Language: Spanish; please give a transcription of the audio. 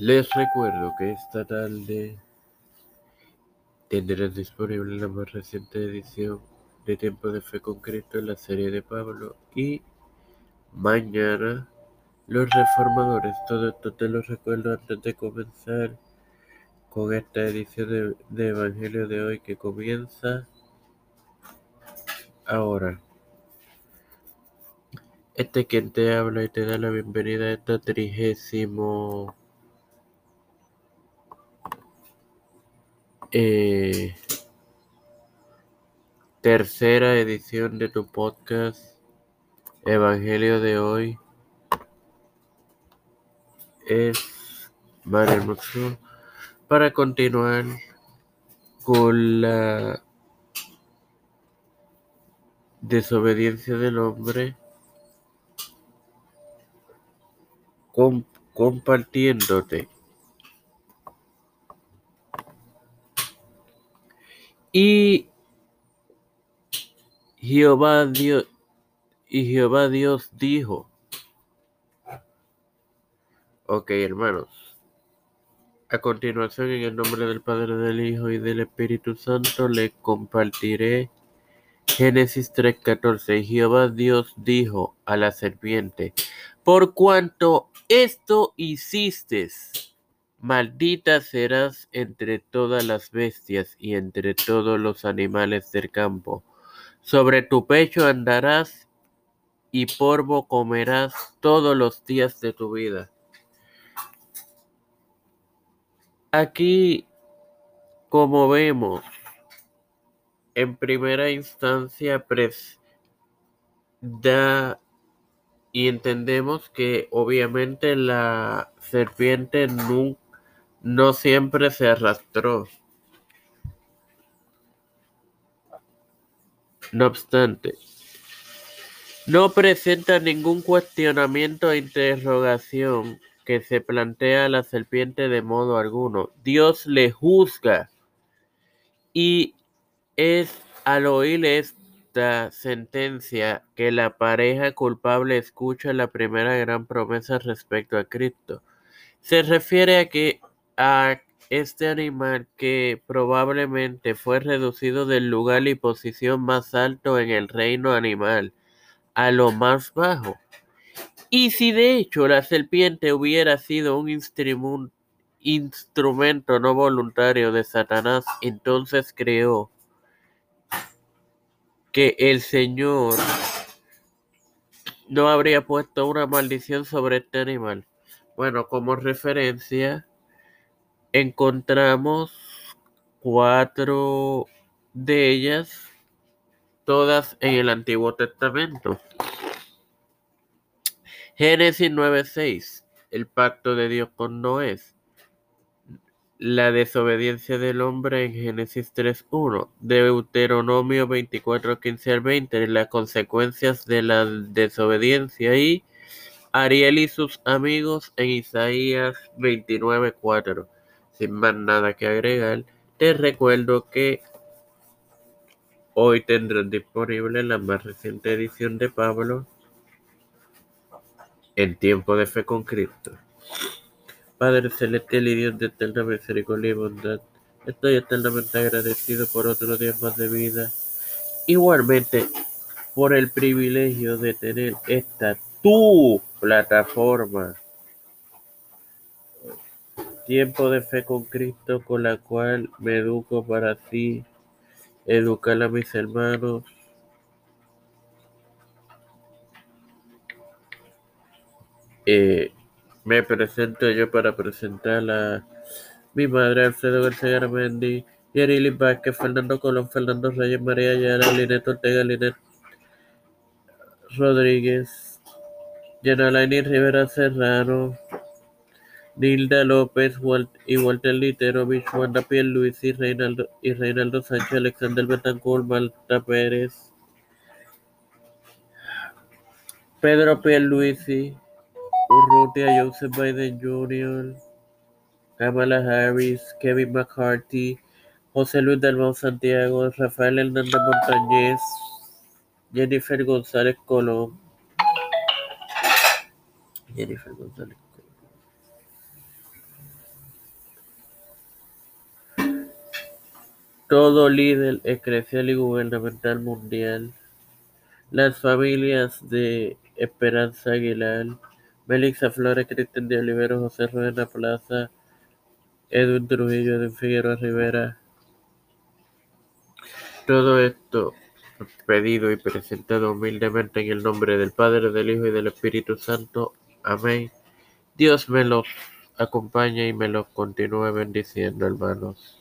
Les recuerdo que esta tarde tendrán disponible la más reciente edición de Tiempo de Fe con Cristo en la serie de Pablo y mañana los reformadores. Todo esto te lo recuerdo antes de comenzar con esta edición de, Evangelio de hoy que comienza ahora. Este quien te habla y te da la bienvenida a esta trigésimo Eh, tercera edición de tu podcast Evangelio de hoy es Mario para continuar con la desobediencia del hombre compartiéndote Y Jehová Dios, y Jehová Dios dijo, ok hermanos, a continuación en el nombre del Padre, del Hijo y del Espíritu Santo le compartiré Génesis 3:14. Jehová Dios dijo a la serpiente, por cuanto esto hiciste, Maldita serás entre todas las bestias y entre todos los animales del campo. Sobre tu pecho andarás y polvo comerás todos los días de tu vida. Aquí, como vemos, en primera instancia, da y entendemos que obviamente la serpiente nunca no siempre se arrastró. No obstante, no presenta ningún cuestionamiento e interrogación que se plantea a la serpiente de modo alguno. Dios le juzga y es al oír esta sentencia que la pareja culpable escucha la primera gran promesa respecto a Cristo. Se refiere a que a este animal que probablemente fue reducido del lugar y posición más alto en el reino animal a lo más bajo. Y si de hecho la serpiente hubiera sido un instrumento no voluntario de Satanás, entonces creó que el Señor no habría puesto una maldición sobre este animal. Bueno, como referencia, encontramos cuatro de ellas, todas en el Antiguo Testamento. Génesis 9:6, el pacto de Dios con Noé. La desobediencia del hombre en Génesis 3.1, Deuteronomio 24.15 al 20, las consecuencias de la desobediencia y Ariel y sus amigos en Isaías 29.4 sin más nada que agregar, te recuerdo que hoy tendrán disponible la más reciente edición de Pablo en tiempo de fe con Cristo. Padre celestial y Dios de eterna misericordia y bondad, estoy eternamente agradecido por otro día más de vida. Igualmente, por el privilegio de tener esta tu plataforma Tiempo de fe con Cristo con la cual me educo para ti, educar a mis hermanos. Eh, me presento yo para presentar a mi madre Alfredo García Armendi, Yarili Vázquez, Fernando Colón, Fernando Reyes, María Ayala, Linet Ortega, Linet Rodríguez, Yanalaini Rivera Serrano, Nilda López y Walter Literovich, Luis y Reinaldo, y Reinaldo Sánchez, Alexander Betancourt, Malta Pérez, Pedro Pierluisi, Urrutia, Joseph Biden Jr., Kamala Harris, Kevin McCarthy, José Luis Dalmau Santiago, Rafael Hernández Montañez, Jennifer González Colón, Jennifer González todo líder eclesial y gubernamental mundial, las familias de Esperanza Aguilar, Melissa Flores, Cristian de Olivero, José Rueda Plaza, Edwin Trujillo, Edwin Figueroa Rivera. Todo esto pedido y presentado humildemente en el nombre del Padre, del Hijo y del Espíritu Santo. Amén. Dios me los acompañe y me los continúe bendiciendo, hermanos.